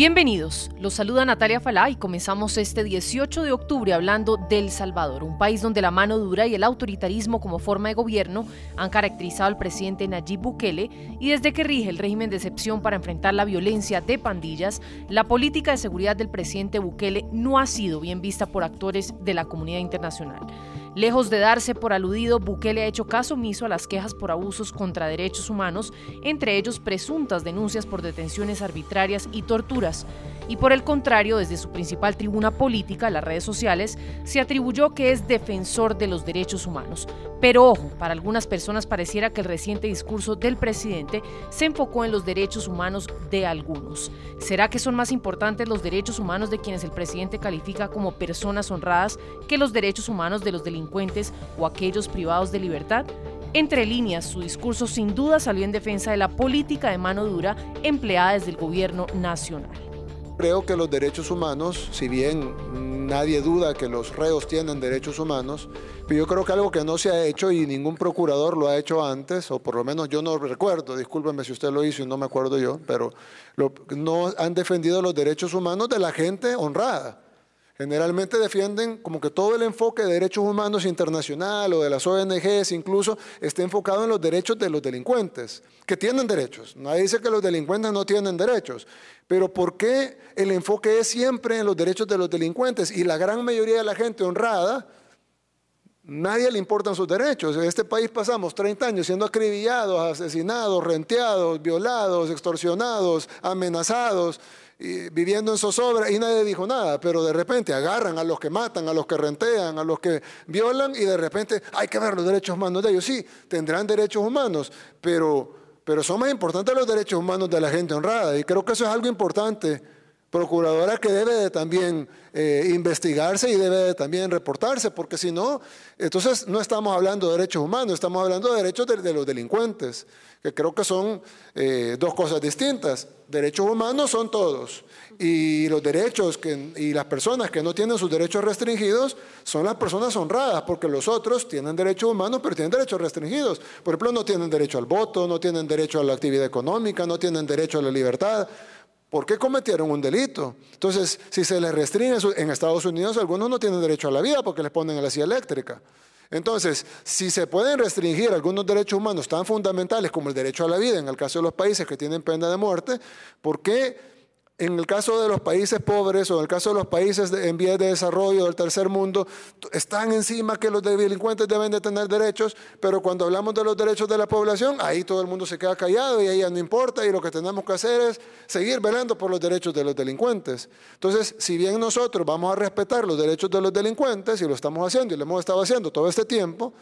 Bienvenidos, los saluda Natalia Falá y comenzamos este 18 de octubre hablando del Salvador, un país donde la mano dura y el autoritarismo como forma de gobierno han caracterizado al presidente Nayib Bukele y desde que rige el régimen de excepción para enfrentar la violencia de pandillas, la política de seguridad del presidente Bukele no ha sido bien vista por actores de la comunidad internacional. Lejos de darse por aludido, Bukele ha hecho caso omiso a las quejas por abusos contra derechos humanos, entre ellos presuntas denuncias por detenciones arbitrarias y torturas. Y por el contrario, desde su principal tribuna política, las redes sociales, se atribuyó que es defensor de los derechos humanos. Pero ojo, para algunas personas pareciera que el reciente discurso del presidente se enfocó en los derechos humanos de algunos. ¿Será que son más importantes los derechos humanos de quienes el presidente califica como personas honradas que los derechos humanos de los delincuentes? Delincuentes o aquellos privados de libertad? Entre líneas, su discurso sin duda salió en defensa de la política de mano dura empleada desde el gobierno nacional. Creo que los derechos humanos, si bien nadie duda que los reos tienen derechos humanos, pero yo creo que algo que no se ha hecho y ningún procurador lo ha hecho antes, o por lo menos yo no recuerdo, discúlpeme si usted lo hizo y no me acuerdo yo, pero no han defendido los derechos humanos de la gente honrada. Generalmente defienden como que todo el enfoque de derechos humanos internacional o de las ONGs incluso esté enfocado en los derechos de los delincuentes, que tienen derechos. Nadie dice que los delincuentes no tienen derechos, pero ¿por qué el enfoque es siempre en los derechos de los delincuentes? Y la gran mayoría de la gente honrada, nadie le importan sus derechos. En este país pasamos 30 años siendo acribillados, asesinados, renteados, violados, extorsionados, amenazados viviendo en zozobra y nadie dijo nada, pero de repente agarran a los que matan, a los que rentean, a los que violan y de repente hay que ver los derechos humanos de ellos. Sí, tendrán derechos humanos, pero, pero son más importantes los derechos humanos de la gente honrada y creo que eso es algo importante procuradora que debe de también eh, investigarse y debe de también reportarse, porque si no, entonces no estamos hablando de derechos humanos, estamos hablando de derechos de, los delincuentes, que creo que son eh, dos cosas distintas. Derechos humanos son todos, y los derechos y las personas que no tienen sus derechos restringidos son las personas honradas, porque los otros tienen derechos humanos, pero tienen derechos restringidos. Por ejemplo, no tienen derecho al voto, no tienen derecho a la actividad económica, no tienen derecho a la libertad. ¿Por qué cometieron un delito? Entonces, si se les restringe, en Estados Unidos algunos no tienen derecho a la vida porque les ponen a la silla eléctrica. Entonces, si se pueden restringir algunos derechos humanos tan fundamentales como el derecho a la vida, en el caso de los países que tienen pena de muerte, ¿por qué en el caso de los países pobres o en el caso de los países en vías de desarrollo del tercer mundo, están encima que los delincuentes deben de tener derechos, pero cuando hablamos de los derechos de la población, ahí todo el mundo se queda callado y ahí ya no importa y lo que tenemos que hacer es seguir velando por los derechos de los delincuentes. Entonces, si bien nosotros vamos a respetar los derechos de los delincuentes y lo estamos haciendo y lo hemos estado haciendo todo este tiempo,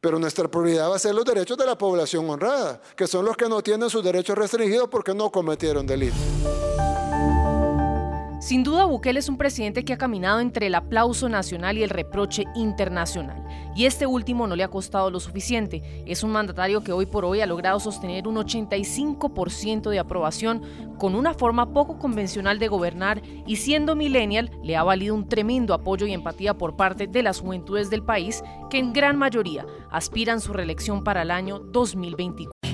pero nuestra prioridad va a ser los derechos de la población honrada, que son los que no tienen sus derechos restringidos porque no cometieron delitos. Sin duda, Bukele es un presidente que ha caminado entre el aplauso nacional y el reproche internacional, y este último no le ha costado lo suficiente. Es un mandatario que hoy por hoy ha logrado sostener un 85% de aprobación con una forma poco convencional de gobernar y siendo millennial le ha valido un tremendo apoyo y empatía por parte de las juventudes del país que en gran mayoría aspiran su reelección para el año 2024.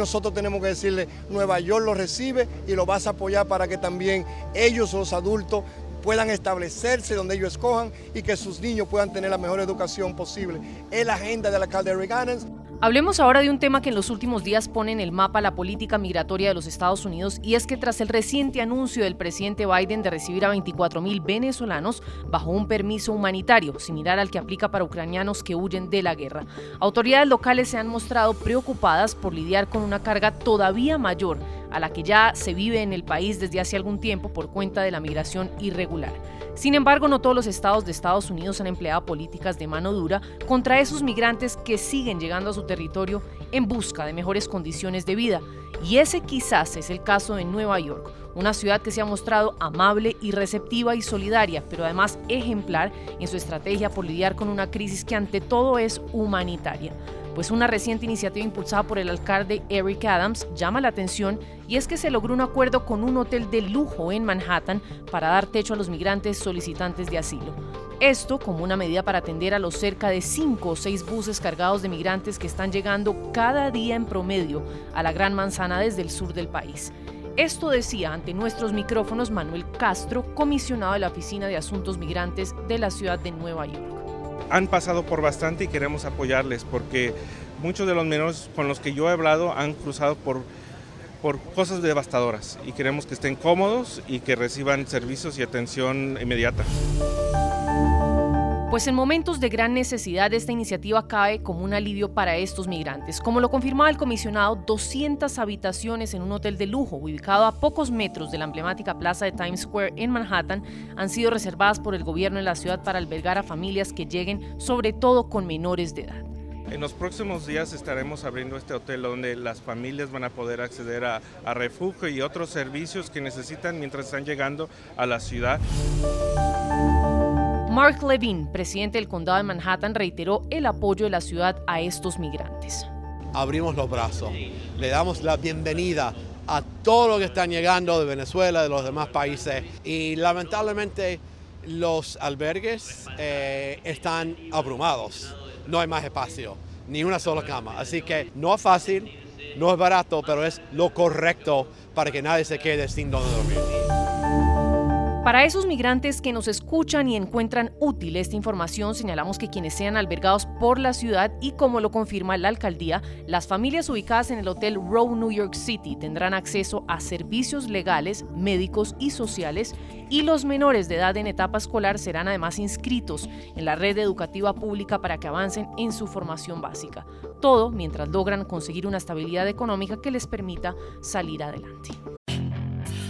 Nosotros tenemos que decirle, Nueva York lo recibe y lo vas a apoyar para que también ellos, los adultos, puedan establecerse donde ellos escojan y que sus niños puedan tener la mejor educación posible. Es la agenda del alcalde Reagan. Hablemos ahora de un tema que en los últimos días pone en el mapa la política migratoria de los Estados Unidos y es que tras el reciente anuncio del presidente Biden de recibir a 24 mil venezolanos bajo un permiso humanitario, similar al que aplica para ucranianos que huyen de la guerra, autoridades locales se han mostrado preocupadas por lidiar con una carga todavía mayor a la que ya se vive en el país desde hace algún tiempo por cuenta de la migración irregular. Sin embargo, no todos los estados de Estados Unidos han empleado políticas de mano dura contra esos migrantes que siguen llegando a su territorio en busca de mejores condiciones de vida. Y ese quizás es el caso de Nueva York, una ciudad que se ha mostrado amable y receptiva y solidaria, pero además ejemplar en su estrategia por lidiar con una crisis que ante todo es humanitaria pues una reciente iniciativa impulsada por el alcalde Eric Adams llama la atención y es que se logró un acuerdo con un hotel de lujo en Manhattan para dar techo a los migrantes solicitantes de asilo. Esto como una medida para atender a los cerca de 5 o 6 buses cargados de migrantes que están llegando cada día en promedio a la Gran Manzana desde el sur del país. Esto decía ante nuestros micrófonos Manuel Castro, comisionado de la Oficina de Asuntos Migrantes de la ciudad de Nueva York han pasado por bastante y queremos apoyarles porque muchos de los menores con los que yo he hablado han cruzado por, por cosas devastadoras y queremos que estén cómodos y que reciban servicios y atención inmediata. Pues en momentos de gran necesidad esta iniciativa cae como un alivio para estos migrantes. Como lo confirmaba el comisionado, 200 habitaciones en un hotel de lujo ubicado a pocos metros de la emblemática plaza de Times Square en Manhattan han sido reservadas por el gobierno en la ciudad para albergar a familias que lleguen, sobre todo con menores de edad. En los próximos días estaremos abriendo este hotel donde las familias van a poder acceder a refugio y otros servicios que necesitan mientras están llegando a la ciudad. Mark Levin, presidente del condado de Manhattan, reiteró el apoyo de la ciudad a estos migrantes. Abrimos los brazos, le damos la bienvenida a todos los que están llegando de Venezuela, de los demás países y lamentablemente los albergues eh, están abrumados, no hay más espacio, ni una sola cama, así que no es fácil, no es barato, pero es lo correcto para que nadie se quede sin donde dormir. Para esos migrantes que nos escuchan y encuentran útil esta información, señalamos que quienes sean albergados por la ciudad y como lo confirma la alcaldía, las familias ubicadas en el Hotel Row New York City tendrán acceso a servicios legales, médicos y sociales y los menores de edad en etapa escolar serán además inscritos en la red educativa pública para que avancen en su formación básica. Todo mientras logran conseguir una estabilidad económica que les permita salir adelante.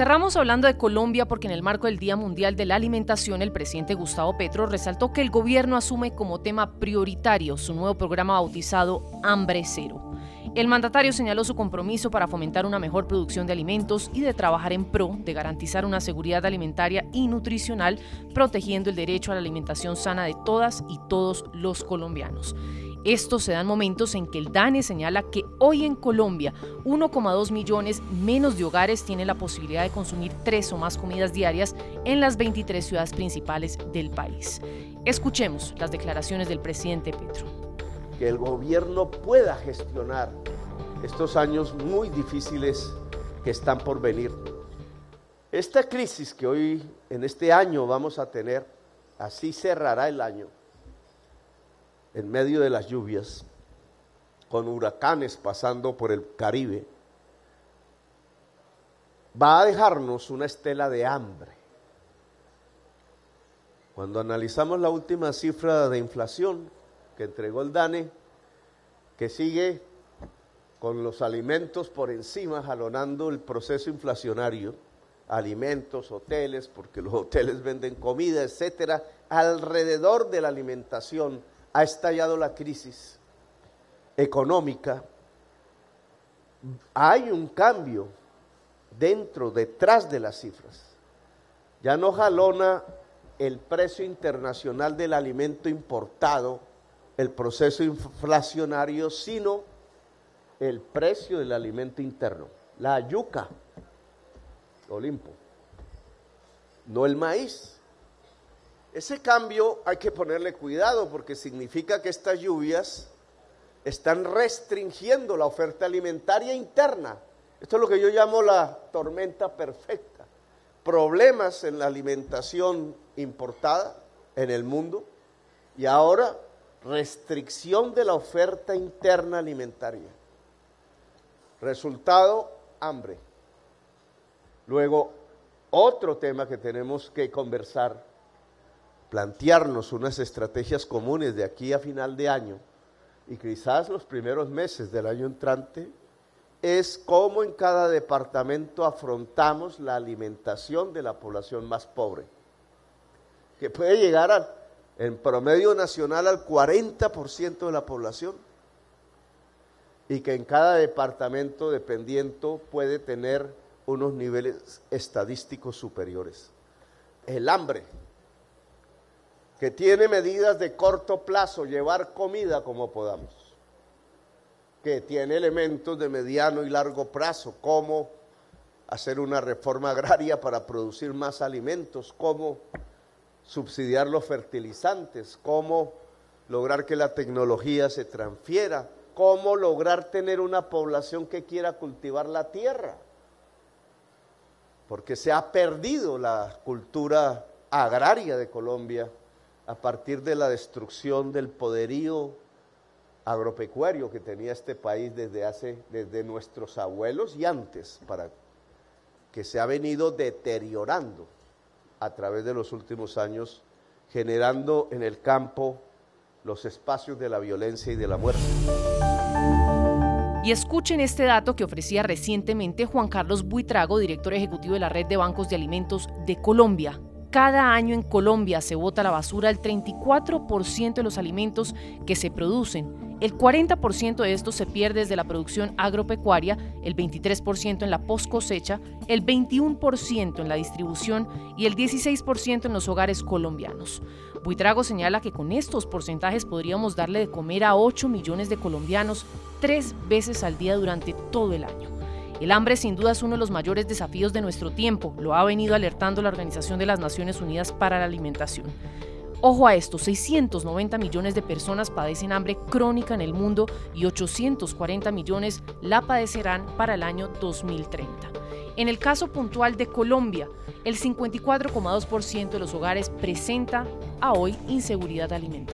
Cerramos hablando de Colombia porque en el marco del Día Mundial de la Alimentación el presidente Gustavo Petro resaltó que el gobierno asume como tema prioritario su nuevo programa bautizado Hambre Cero. El mandatario señaló su compromiso para fomentar una mejor producción de alimentos y de trabajar en pro de garantizar una seguridad alimentaria y nutricional, protegiendo el derecho a la alimentación sana de todas y todos los colombianos. Esto se dan momentos en que el DANE señala que hoy en Colombia 1,2 millones menos de hogares tienen la posibilidad de consumir tres o más comidas diarias en las 23 ciudades principales del país. Escuchemos las declaraciones del presidente Petro. Que el gobierno pueda gestionar estos años muy difíciles que están por venir. Esta crisis que hoy en este año vamos a tener, así cerrará el año en medio de las lluvias, con huracanes pasando por el Caribe, va a dejarnos una estela de hambre. Cuando analizamos la última cifra de inflación que entregó el DANE, que sigue con los alimentos por encima, jalonando el proceso inflacionario, alimentos, hoteles, porque los hoteles venden comida, etcétera, alrededor de la alimentación ha estallado la crisis económica, hay un cambio dentro, detrás de las cifras. Ya no jalona el precio internacional del alimento importado, el proceso inflacionario, sino el precio del alimento interno. La yuca, Olimpo, no el maíz. Ese cambio hay que ponerle cuidado porque significa que estas lluvias están restringiendo la oferta alimentaria interna. Esto es lo que yo llamo la tormenta perfecta. Problemas en la alimentación importada en el mundo y ahora restricción de la oferta interna alimentaria. Resultado, hambre. Luego, otro tema que tenemos que conversar, plantearnos unas estrategias comunes de aquí a final de año y quizás los primeros meses del año entrante, es cómo en cada departamento afrontamos la alimentación de la población más pobre, que puede llegar en promedio nacional al 40% de la población y que en cada departamento dependiente puede tener unos niveles estadísticos superiores. El hambre, que tiene medidas de corto plazo, llevar comida como podamos, que tiene elementos de mediano y largo plazo, como hacer una reforma agraria para producir más alimentos, como subsidiar los fertilizantes, cómo lograr que la tecnología se transfiera, cómo lograr tener una población que quiera cultivar la tierra porque se ha perdido la cultura agraria de Colombia a partir de la destrucción del poderío agropecuario que tenía este país desde hace desde nuestros abuelos y antes para que se ha venido deteriorando a través de los últimos años generando en el campo los espacios de la violencia y de la muerte. Y escuchen este dato que ofrecía recientemente Juan Carlos Buitrago, director ejecutivo de la Red de Bancos de Alimentos de Colombia. Cada año en Colombia se bota la basura el 34% de los alimentos que se producen. El 40% de estos se pierde desde la producción agropecuaria, el 23% en la post cosecha, el 21% en la distribución y el 16% en los hogares colombianos. Buitrago señala que con estos porcentajes podríamos darle de comer a 8 millones de colombianos tres veces al día durante todo el año. El hambre sin duda es uno de los mayores desafíos de nuestro tiempo, lo ha venido alertando la Organización de las Naciones Unidas para la Alimentación. Ojo a esto, 690 millones de personas padecen hambre crónica en el mundo y 840 millones la padecerán para el año 2030. En el caso puntual de Colombia, el 54,2% de los hogares presenta a hoy inseguridad alimentaria.